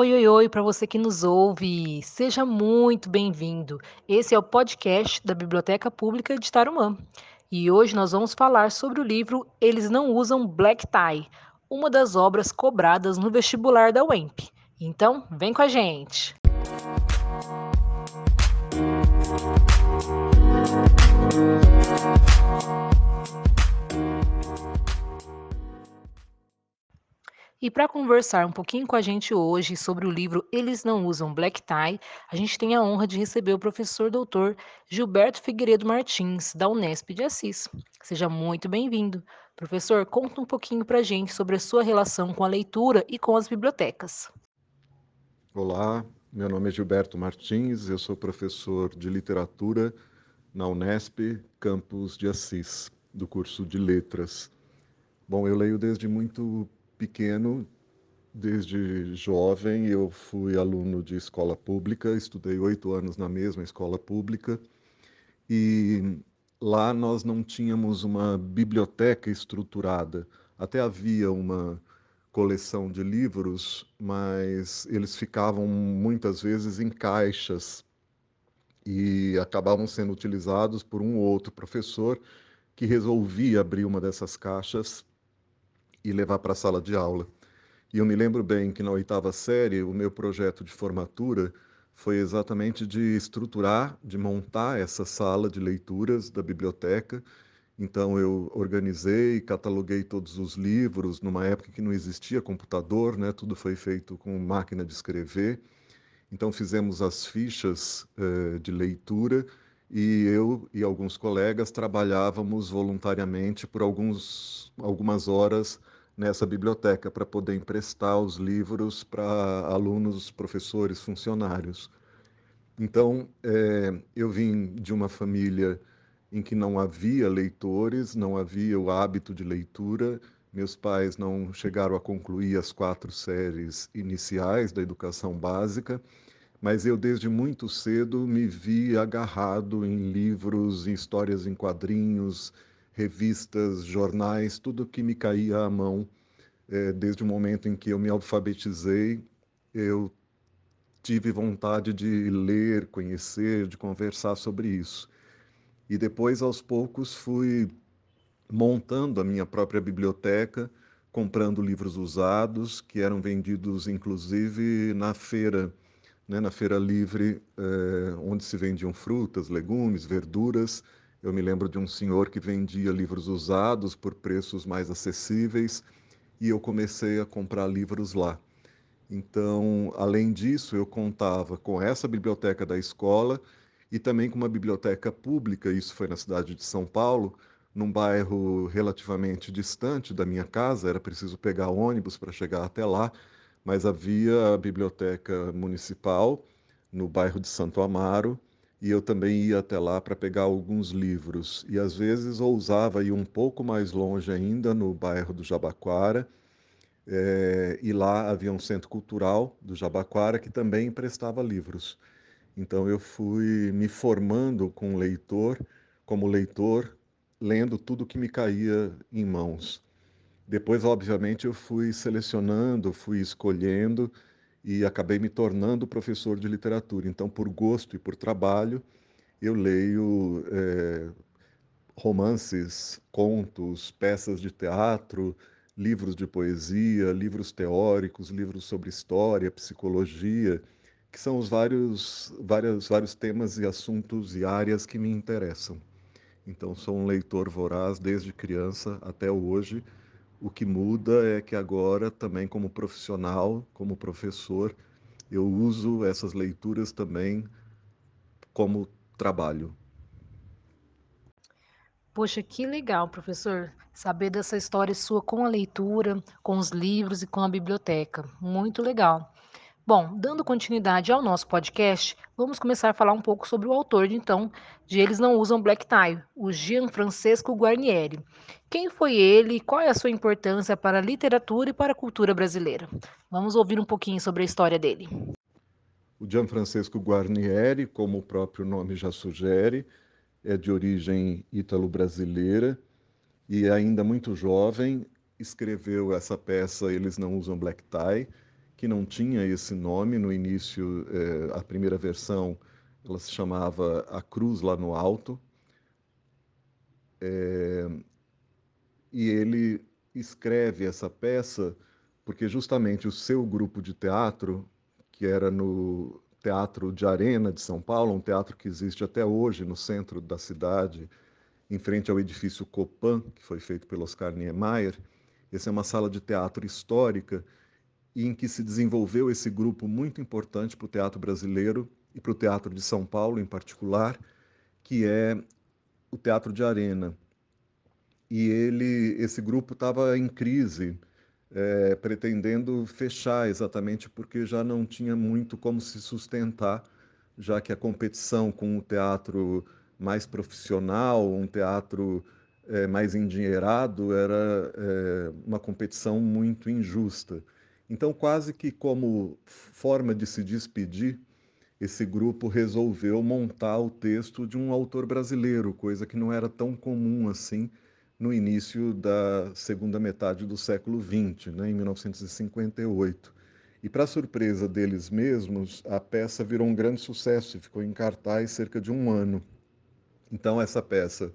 Oi, oi, oi, para você que nos ouve, seja muito bem-vindo. Esse é o podcast da Biblioteca Pública de Tarumã. E hoje nós vamos falar sobre o livro Eles Não Usam Black Tie, uma das obras cobradas no vestibular da UEMP. Então, vem com a gente! E para conversar um pouquinho com a gente hoje sobre o livro Eles Não Usam Black Tie, a gente tem a honra de receber o professor doutor Gilberto Figueiredo Martins, da Unesp de Assis. Seja muito bem-vindo. Professor, conta um pouquinho para a gente sobre a sua relação com a leitura e com as bibliotecas. Olá, meu nome é Gilberto Martins, eu sou professor de literatura na Unesp, campus de Assis, do curso de letras. Bom, eu leio desde muito pequeno, desde jovem, eu fui aluno de escola pública, estudei oito anos na mesma escola pública e lá nós não tínhamos uma biblioteca estruturada. Até havia uma coleção de livros, mas eles ficavam muitas vezes em caixas e acabavam sendo utilizados por um ou outro professor que resolvia abrir uma dessas caixas e levar para a sala de aula. E eu me lembro bem que na oitava série, o meu projeto de formatura foi exatamente de estruturar, de montar essa sala de leituras da biblioteca. Então eu organizei, cataloguei todos os livros numa época que não existia computador, né? Tudo foi feito com máquina de escrever. Então fizemos as fichas eh, de leitura e eu e alguns colegas trabalhávamos voluntariamente por alguns, algumas horas nessa biblioteca para poder emprestar os livros para alunos, professores, funcionários. Então, é, eu vim de uma família em que não havia leitores, não havia o hábito de leitura. Meus pais não chegaram a concluir as quatro séries iniciais da educação básica mas eu desde muito cedo me vi agarrado em livros, em histórias em quadrinhos, revistas, jornais, tudo que me caía à mão. É, desde o momento em que eu me alfabetizei, eu tive vontade de ler, conhecer, de conversar sobre isso. E depois, aos poucos, fui montando a minha própria biblioteca, comprando livros usados, que eram vendidos inclusive na feira né, na feira livre, é, onde se vendiam frutas, legumes, verduras. Eu me lembro de um senhor que vendia livros usados por preços mais acessíveis e eu comecei a comprar livros lá. Então, além disso, eu contava com essa biblioteca da escola e também com uma biblioteca pública, isso foi na cidade de São Paulo, num bairro relativamente distante da minha casa, era preciso pegar ônibus para chegar até lá, mas havia a biblioteca municipal no bairro de Santo Amaro e eu também ia até lá para pegar alguns livros e às vezes ousava ir um pouco mais longe ainda no bairro do Jabaquara é, e lá havia um centro cultural do Jabaquara que também emprestava livros. Então eu fui me formando com leitor, como leitor, lendo tudo que me caía em mãos. Depois, obviamente, eu fui selecionando, fui escolhendo e acabei me tornando professor de literatura. Então, por gosto e por trabalho, eu leio é, romances, contos, peças de teatro, livros de poesia, livros teóricos, livros sobre história, psicologia, que são os vários, vários, vários temas e assuntos e áreas que me interessam. Então, sou um leitor voraz desde criança até hoje o que muda é que agora, também como profissional, como professor, eu uso essas leituras também como trabalho. Poxa, que legal, professor, saber dessa história sua com a leitura, com os livros e com a biblioteca. Muito legal. Bom, dando continuidade ao nosso podcast, vamos começar a falar um pouco sobre o autor, então, de Eles Não Usam Black Tie, o Gianfrancesco Guarnieri. Quem foi ele e qual é a sua importância para a literatura e para a cultura brasileira? Vamos ouvir um pouquinho sobre a história dele. O Gianfrancesco Guarnieri, como o próprio nome já sugere, é de origem ítalo-brasileira e ainda muito jovem escreveu essa peça Eles Não Usam Black Tie, que não tinha esse nome no início, é, a primeira versão ela se chamava A Cruz lá no Alto. É, e ele escreve essa peça porque justamente o seu grupo de teatro, que era no Teatro de Arena de São Paulo, um teatro que existe até hoje no centro da cidade, em frente ao edifício Copan, que foi feito pelo Oscar Niemeyer. Essa é uma sala de teatro histórica em que se desenvolveu esse grupo muito importante para o teatro brasileiro e para o teatro de São Paulo em particular, que é o Teatro de Arena. E ele, esse grupo estava em crise, é, pretendendo fechar exatamente porque já não tinha muito como se sustentar, já que a competição com o teatro mais profissional, um teatro é, mais endinheirado, era é, uma competição muito injusta. Então, quase que como forma de se despedir, esse grupo resolveu montar o texto de um autor brasileiro, coisa que não era tão comum assim no início da segunda metade do século XX, né, em 1958. E, para surpresa deles mesmos, a peça virou um grande sucesso e ficou em cartaz cerca de um ano. Então, essa peça,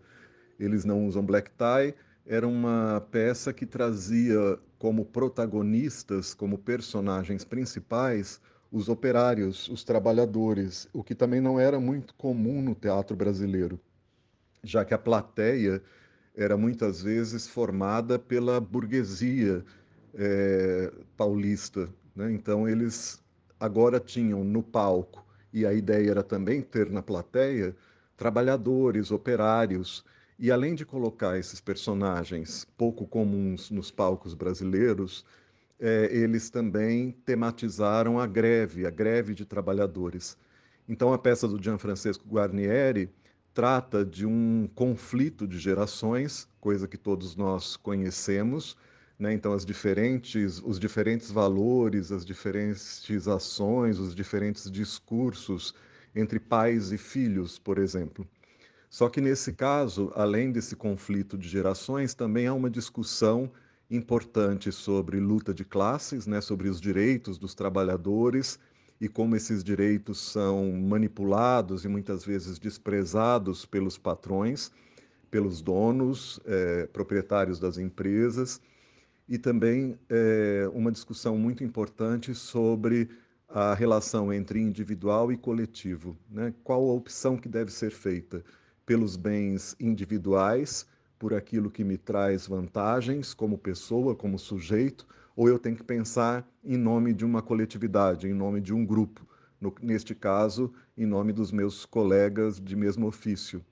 Eles Não Usam Black Tie, era uma peça que trazia como protagonistas, como personagens principais, os operários, os trabalhadores, o que também não era muito comum no teatro brasileiro, já que a plateia era muitas vezes formada pela burguesia é, paulista. Né? Então, eles agora tinham no palco, e a ideia era também ter na plateia, trabalhadores, operários. E além de colocar esses personagens pouco comuns nos palcos brasileiros, é, eles também tematizaram a greve, a greve de trabalhadores. Então, a peça do Gianfrancesco Guarnieri trata de um conflito de gerações, coisa que todos nós conhecemos, né? Então as diferentes, os diferentes valores, as diferentes ações, os diferentes discursos entre pais e filhos, por exemplo. Só que nesse caso, além desse conflito de gerações, também há uma discussão importante sobre luta de classes, né, sobre os direitos dos trabalhadores e como esses direitos são manipulados e muitas vezes desprezados pelos patrões, pelos donos, eh, proprietários das empresas, e também eh, uma discussão muito importante sobre a relação entre individual e coletivo. Né? Qual a opção que deve ser feita? Pelos bens individuais, por aquilo que me traz vantagens como pessoa, como sujeito, ou eu tenho que pensar em nome de uma coletividade, em nome de um grupo, no, neste caso, em nome dos meus colegas de mesmo ofício.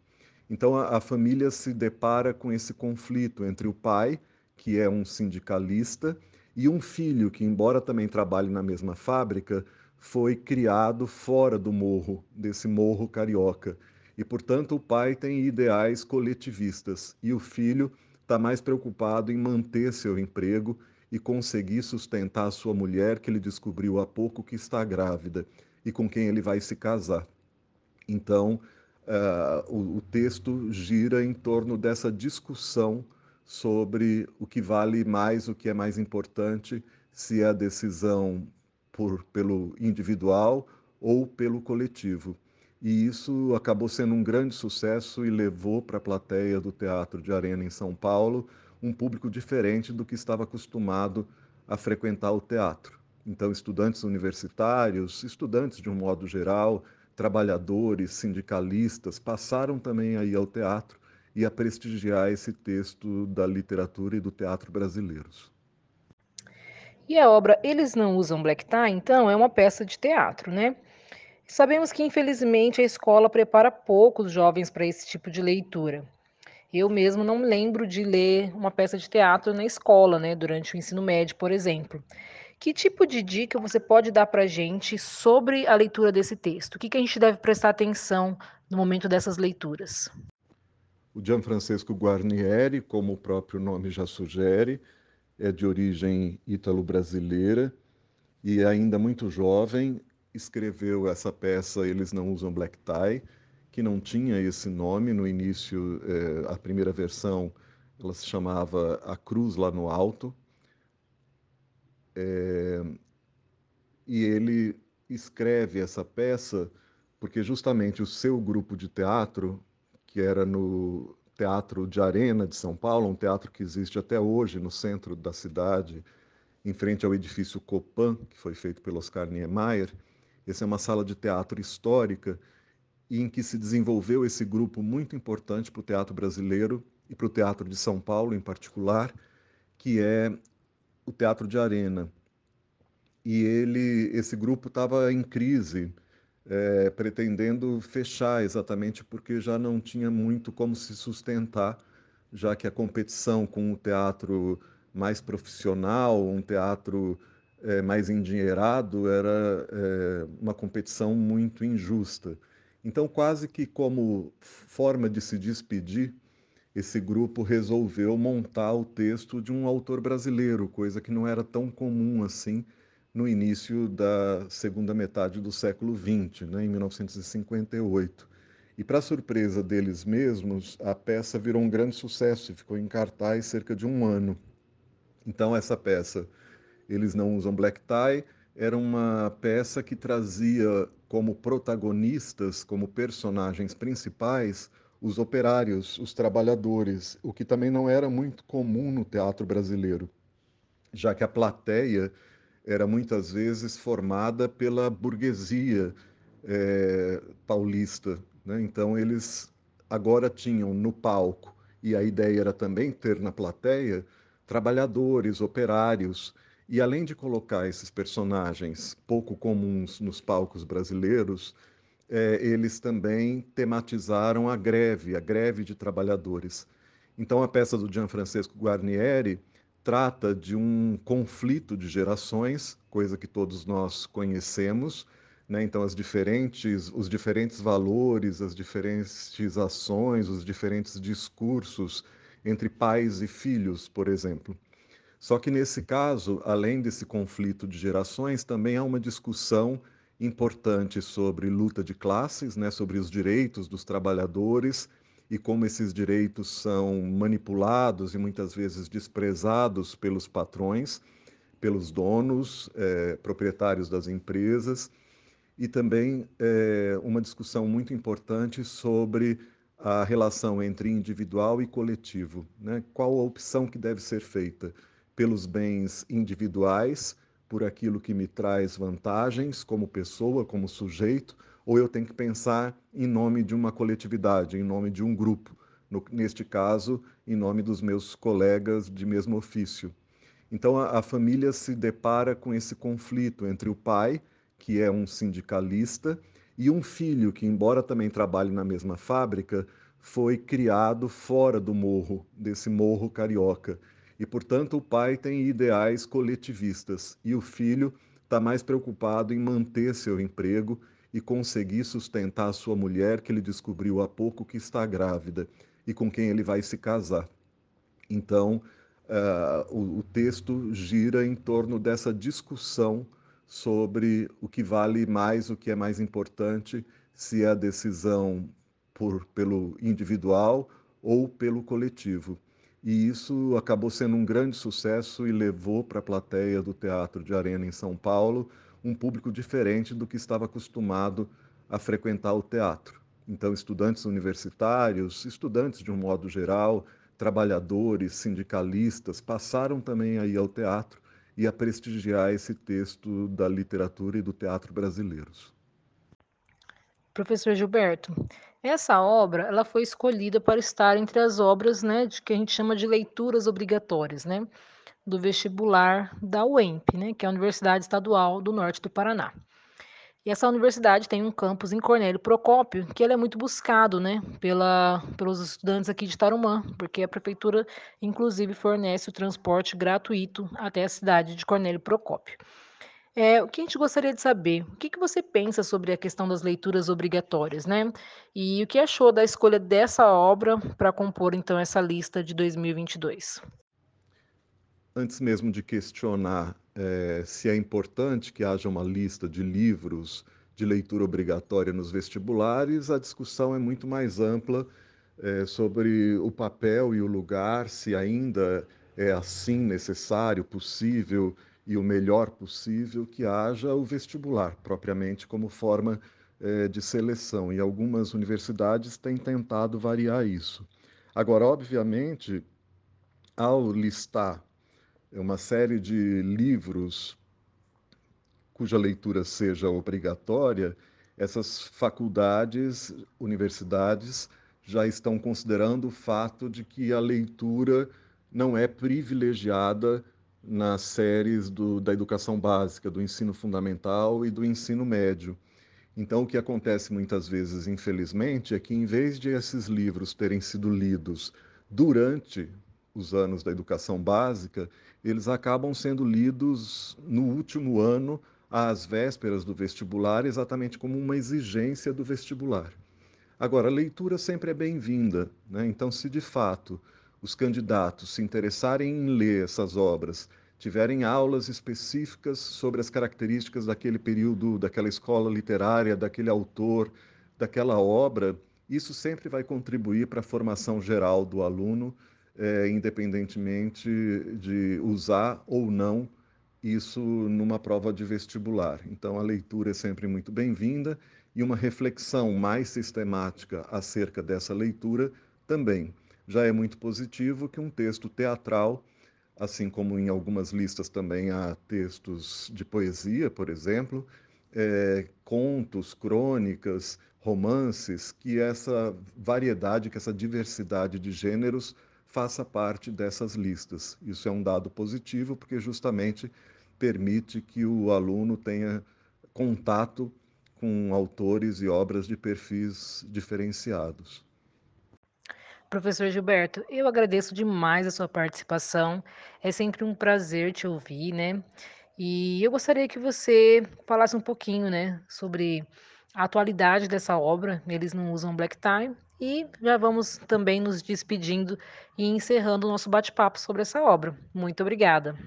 Então, a, a família se depara com esse conflito entre o pai, que é um sindicalista, e um filho que, embora também trabalhe na mesma fábrica, foi criado fora do morro, desse morro carioca. E, portanto, o pai tem ideais coletivistas e o filho está mais preocupado em manter seu emprego e conseguir sustentar sua mulher, que ele descobriu há pouco que está grávida e com quem ele vai se casar. Então, uh, o, o texto gira em torno dessa discussão sobre o que vale mais, o que é mais importante, se é a decisão por, pelo individual ou pelo coletivo. E isso acabou sendo um grande sucesso e levou para a plateia do Teatro de Arena em São Paulo um público diferente do que estava acostumado a frequentar o teatro. Então, estudantes universitários, estudantes de um modo geral, trabalhadores, sindicalistas, passaram também aí ao teatro e a prestigiar esse texto da literatura e do teatro brasileiros. E a obra Eles Não Usam Black Tie, então, é uma peça de teatro, né? Sabemos que, infelizmente, a escola prepara poucos jovens para esse tipo de leitura. Eu mesmo não lembro de ler uma peça de teatro na escola, né, durante o ensino médio, por exemplo. Que tipo de dica você pode dar para a gente sobre a leitura desse texto? O que, que a gente deve prestar atenção no momento dessas leituras? O Gianfrancesco Guarnieri, como o próprio nome já sugere, é de origem ítalo-brasileira e ainda muito jovem escreveu essa peça Eles Não Usam Black Tie, que não tinha esse nome no início, é, a primeira versão ela se chamava A Cruz lá no Alto. É, e ele escreve essa peça porque justamente o seu grupo de teatro, que era no Teatro de Arena de São Paulo, um teatro que existe até hoje no centro da cidade, em frente ao edifício Copan, que foi feito pelo Oscar Niemeyer. Essa é uma sala de teatro histórica em que se desenvolveu esse grupo muito importante para o teatro brasileiro e para o teatro de São Paulo em particular, que é o Teatro de Arena. E ele, esse grupo estava em crise, é, pretendendo fechar exatamente porque já não tinha muito como se sustentar, já que a competição com o teatro mais profissional, um teatro é, mais endinheirado, era é, uma competição muito injusta. Então, quase que como forma de se despedir, esse grupo resolveu montar o texto de um autor brasileiro, coisa que não era tão comum assim no início da segunda metade do século XX, né, em 1958. E, para surpresa deles mesmos, a peça virou um grande sucesso e ficou em cartaz cerca de um ano. Então, essa peça, Eles Não Usam Black Tie, era uma peça que trazia como protagonistas, como personagens principais, os operários, os trabalhadores, o que também não era muito comum no teatro brasileiro, já que a plateia era muitas vezes formada pela burguesia é, paulista. Né? Então, eles agora tinham no palco, e a ideia era também ter na plateia, trabalhadores, operários, e além de colocar esses personagens pouco comuns nos palcos brasileiros, é, eles também tematizaram a greve, a greve de trabalhadores. Então, a peça do Gianfrancesco Guarnieri trata de um conflito de gerações, coisa que todos nós conhecemos, né? Então as diferentes, os diferentes valores, as diferentes ações, os diferentes discursos entre pais e filhos, por exemplo. Só que nesse caso, além desse conflito de gerações, também há uma discussão importante sobre luta de classes, né, sobre os direitos dos trabalhadores e como esses direitos são manipulados e muitas vezes desprezados pelos patrões, pelos donos, eh, proprietários das empresas, e também eh, uma discussão muito importante sobre a relação entre individual e coletivo. Né? Qual a opção que deve ser feita? Pelos bens individuais, por aquilo que me traz vantagens como pessoa, como sujeito, ou eu tenho que pensar em nome de uma coletividade, em nome de um grupo, no, neste caso, em nome dos meus colegas de mesmo ofício. Então, a, a família se depara com esse conflito entre o pai, que é um sindicalista, e um filho que, embora também trabalhe na mesma fábrica, foi criado fora do morro, desse morro carioca. E, portanto, o pai tem ideais coletivistas e o filho está mais preocupado em manter seu emprego e conseguir sustentar sua mulher, que ele descobriu há pouco que está grávida e com quem ele vai se casar. Então, uh, o, o texto gira em torno dessa discussão sobre o que vale mais, o que é mais importante, se é a decisão por, pelo individual ou pelo coletivo. E isso acabou sendo um grande sucesso e levou para a plateia do Teatro de Arena em São Paulo um público diferente do que estava acostumado a frequentar o teatro. Então, estudantes universitários, estudantes de um modo geral, trabalhadores, sindicalistas, passaram também aí ao teatro e a prestigiar esse texto da literatura e do teatro brasileiros. Professor Gilberto, essa obra ela foi escolhida para estar entre as obras né, de que a gente chama de leituras obrigatórias, né? do vestibular da UEMP, né, que é a Universidade Estadual do Norte do Paraná. E essa universidade tem um campus em Cornélio Procópio, que ele é muito buscado, né, pela, pelos estudantes aqui de Tarumã, porque a prefeitura, inclusive, fornece o transporte gratuito até a cidade de Cornélio Procópio. É, o que a gente gostaria de saber, o que, que você pensa sobre a questão das leituras obrigatórias, né? E o que achou da escolha dessa obra para compor, então, essa lista de 2022? antes mesmo de questionar é, se é importante que haja uma lista de livros de leitura obrigatória nos vestibulares, a discussão é muito mais ampla é, sobre o papel e o lugar, se ainda é assim necessário, possível e o melhor possível que haja o vestibular, propriamente como forma eh, de seleção. E algumas universidades têm tentado variar isso. Agora, obviamente, ao listar uma série de livros cuja leitura seja obrigatória, essas faculdades, universidades já estão considerando o fato de que a leitura não é privilegiada nas séries do, da educação básica, do ensino fundamental e do ensino médio. Então, o que acontece muitas vezes, infelizmente, é que em vez de esses livros terem sido lidos durante os anos da educação básica, eles acabam sendo lidos no último ano, às vésperas do vestibular, exatamente como uma exigência do vestibular. Agora, a leitura sempre é bem-vinda, né? então, se de fato os candidatos se interessarem em ler essas obras, tiverem aulas específicas sobre as características daquele período, daquela escola literária, daquele autor, daquela obra, isso sempre vai contribuir para a formação geral do aluno, é, independentemente de usar ou não isso numa prova de vestibular. Então, a leitura é sempre muito bem-vinda e uma reflexão mais sistemática acerca dessa leitura também já é muito positivo que um texto teatral, assim como em algumas listas também há textos de poesia, por exemplo, é, contos, crônicas, romances, que essa variedade, que essa diversidade de gêneros faça parte dessas listas. Isso é um dado positivo, porque justamente permite que o aluno tenha contato com autores e obras de perfis diferenciados. Professor Gilberto, eu agradeço demais a sua participação. É sempre um prazer te ouvir, né? E eu gostaria que você falasse um pouquinho, né, sobre a atualidade dessa obra. Eles não usam black tie e já vamos também nos despedindo e encerrando o nosso bate-papo sobre essa obra. Muito obrigada.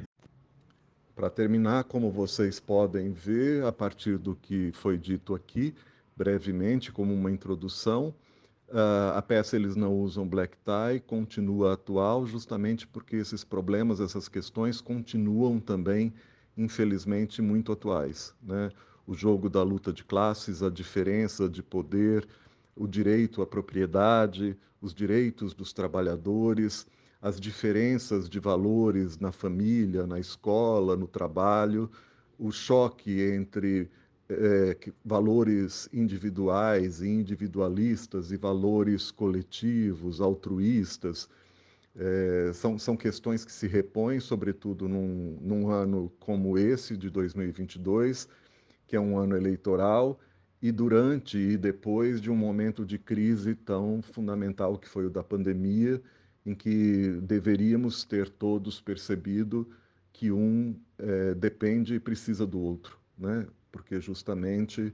Para terminar, como vocês podem ver, a partir do que foi dito aqui, brevemente, como uma introdução, Uh, a peça eles não usam black tie, continua atual, justamente porque esses problemas, essas questões continuam também, infelizmente, muito atuais. Né? O jogo da luta de classes, a diferença de poder, o direito à propriedade, os direitos dos trabalhadores, as diferenças de valores na família, na escola, no trabalho, o choque entre é, valores individuais e individualistas e valores coletivos, altruístas, é, são, são questões que se repõem, sobretudo num, num ano como esse, de 2022, que é um ano eleitoral, e durante e depois de um momento de crise tão fundamental que foi o da pandemia, em que deveríamos ter todos percebido que um é, depende e precisa do outro. Né? Porque justamente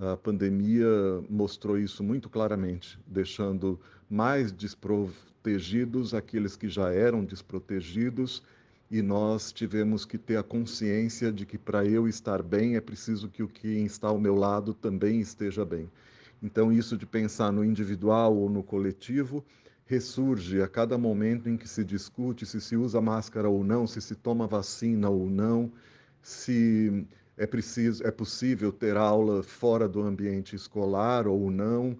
a pandemia mostrou isso muito claramente, deixando mais desprotegidos aqueles que já eram desprotegidos, e nós tivemos que ter a consciência de que para eu estar bem é preciso que o que está ao meu lado também esteja bem. Então, isso de pensar no individual ou no coletivo ressurge a cada momento em que se discute se se usa máscara ou não, se se toma vacina ou não, se é preciso, é possível ter aula fora do ambiente escolar ou não.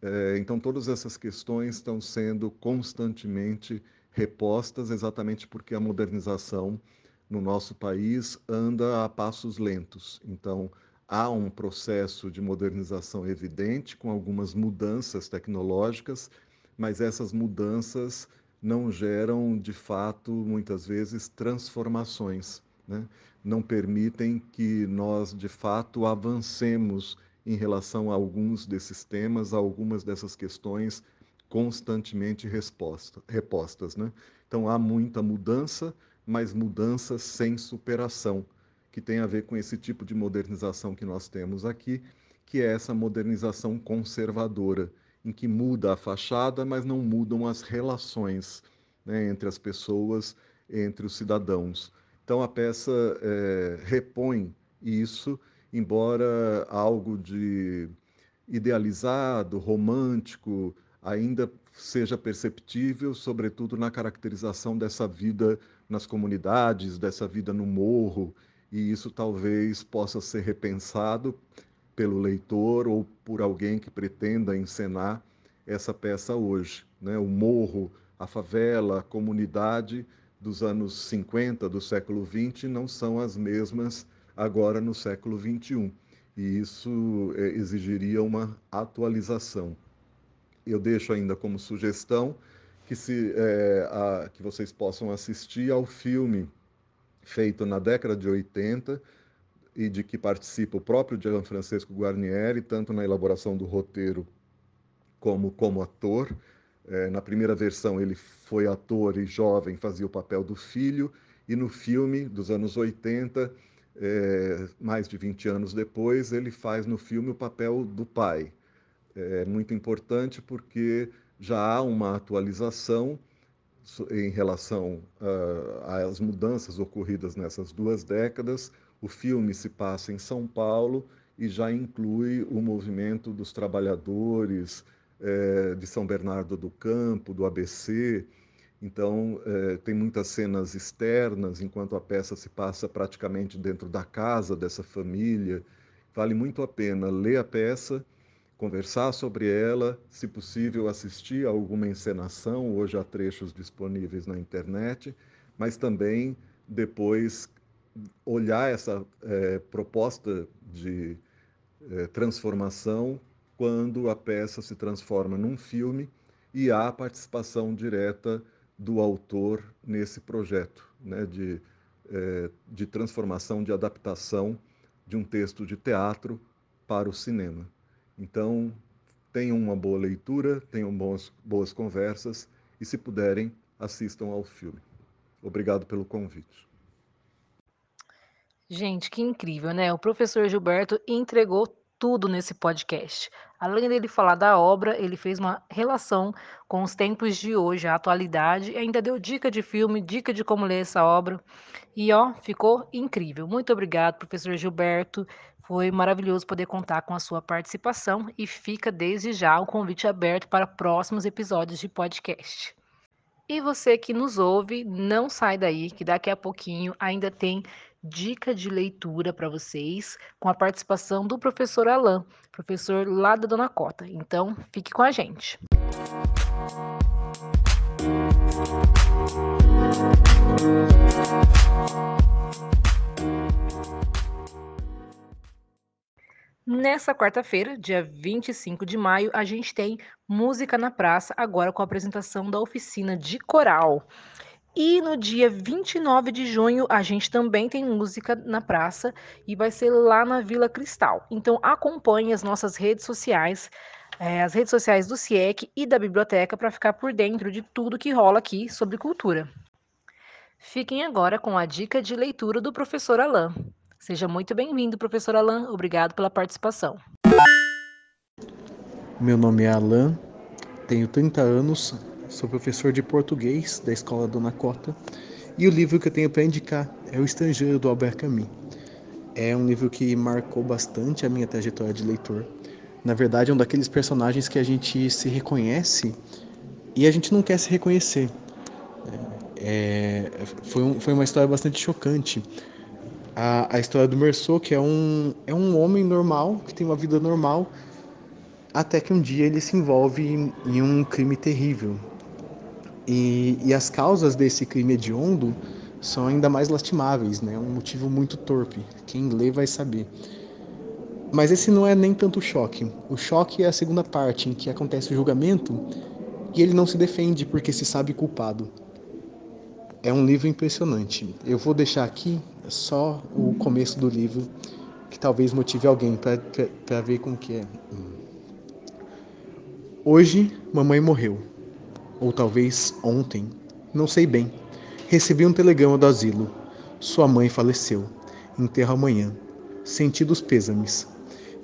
É, então, todas essas questões estão sendo constantemente repostas, exatamente porque a modernização no nosso país anda a passos lentos. Então, há um processo de modernização evidente, com algumas mudanças tecnológicas, mas essas mudanças não geram, de fato, muitas vezes, transformações. Né? Não permitem que nós, de fato, avancemos em relação a alguns desses temas, a algumas dessas questões constantemente resposta, repostas. Né? Então, há muita mudança, mas mudança sem superação, que tem a ver com esse tipo de modernização que nós temos aqui, que é essa modernização conservadora, em que muda a fachada, mas não mudam as relações né, entre as pessoas, entre os cidadãos. Então a peça é, repõe isso, embora algo de idealizado, romântico, ainda seja perceptível, sobretudo na caracterização dessa vida nas comunidades, dessa vida no morro, e isso talvez possa ser repensado pelo leitor ou por alguém que pretenda encenar essa peça hoje. Né? O morro, a favela, a comunidade dos anos 50 do século 20 não são as mesmas agora no século 21 e isso é, exigiria uma atualização. Eu deixo ainda como sugestão que, se, é, a, que vocês possam assistir ao filme feito na década de 80 e de que participa o próprio Gianfrancesco Guarnieri, tanto na elaboração do roteiro como como ator. É, na primeira versão ele foi ator e jovem, fazia o papel do filho, e no filme dos anos 80 é, mais de 20 anos depois, ele faz no filme o papel do pai. É muito importante porque já há uma atualização em relação uh, às mudanças ocorridas nessas duas décadas. O filme se passa em São Paulo e já inclui o movimento dos trabalhadores é, de São Bernardo do Campo, do ABC, então, eh, tem muitas cenas externas, enquanto a peça se passa praticamente dentro da casa dessa família. Vale muito a pena ler a peça, conversar sobre ela, se possível, assistir a alguma encenação. Hoje há trechos disponíveis na internet, mas também depois olhar essa eh, proposta de transformação quando a peça se transforma num filme e há participação direta do autor nesse projeto né, de, é, de transformação, de adaptação de um texto de teatro para o cinema. Então, tenham uma boa leitura, tenham boas, boas conversas e, se puderem, assistam ao filme. Obrigado pelo convite. Gente, que incrível, né? O professor Gilberto entregou tudo nesse podcast. Além dele falar da obra, ele fez uma relação com os tempos de hoje, a atualidade, e ainda deu dica de filme, dica de como ler essa obra. E ó, ficou incrível. Muito obrigado, professor Gilberto. Foi maravilhoso poder contar com a sua participação e fica desde já o convite aberto para próximos episódios de podcast. E você que nos ouve, não sai daí, que daqui a pouquinho ainda tem dica de leitura para vocês, com a participação do professor Alain, professor lá da Dona Cota. Então, fique com a gente. Nessa quarta-feira, dia 25 de maio, a gente tem Música na Praça, agora com a apresentação da oficina de coral. E no dia 29 de junho, a gente também tem música na praça e vai ser lá na Vila Cristal. Então acompanhe as nossas redes sociais, é, as redes sociais do CIEC e da biblioteca para ficar por dentro de tudo que rola aqui sobre cultura. Fiquem agora com a dica de leitura do professor Alain. Seja muito bem-vindo, professor Alain. Obrigado pela participação. Meu nome é Alain, tenho 30 anos, sou professor de português da Escola Dona Cota e o livro que eu tenho para indicar é O Estrangeiro do Albert Camus. É um livro que marcou bastante a minha trajetória de leitor. Na verdade, é um daqueles personagens que a gente se reconhece e a gente não quer se reconhecer. É, foi, um, foi uma história bastante chocante. A, a história do Merceau, que é um, é um homem normal, que tem uma vida normal, até que um dia ele se envolve em, em um crime terrível, e, e as causas desse crime hediondo são ainda mais lastimáveis, né? Um motivo muito torpe. Quem lê vai saber. Mas esse não é nem tanto o choque. O choque é a segunda parte, em que acontece o julgamento e ele não se defende porque se sabe culpado. É um livro impressionante. Eu vou deixar aqui só o começo do livro, que talvez motive alguém para ver como que é. Hoje, mamãe morreu ou talvez ontem, não sei bem. Recebi um telegrama do asilo. Sua mãe faleceu. Enterro amanhã. Senti dos pêsames.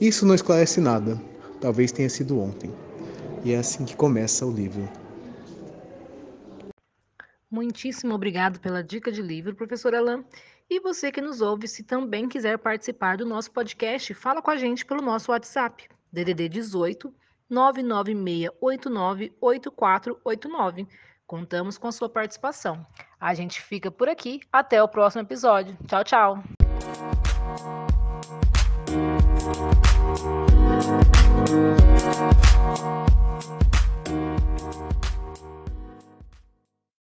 Isso não esclarece nada. Talvez tenha sido ontem. E é assim que começa o livro. Muitíssimo obrigado pela dica de livro, professor Alain. E você que nos ouve, se também quiser participar do nosso podcast, fala com a gente pelo nosso WhatsApp, DDD 18 996898489. Contamos com a sua participação. A gente fica por aqui. Até o próximo episódio. Tchau, tchau.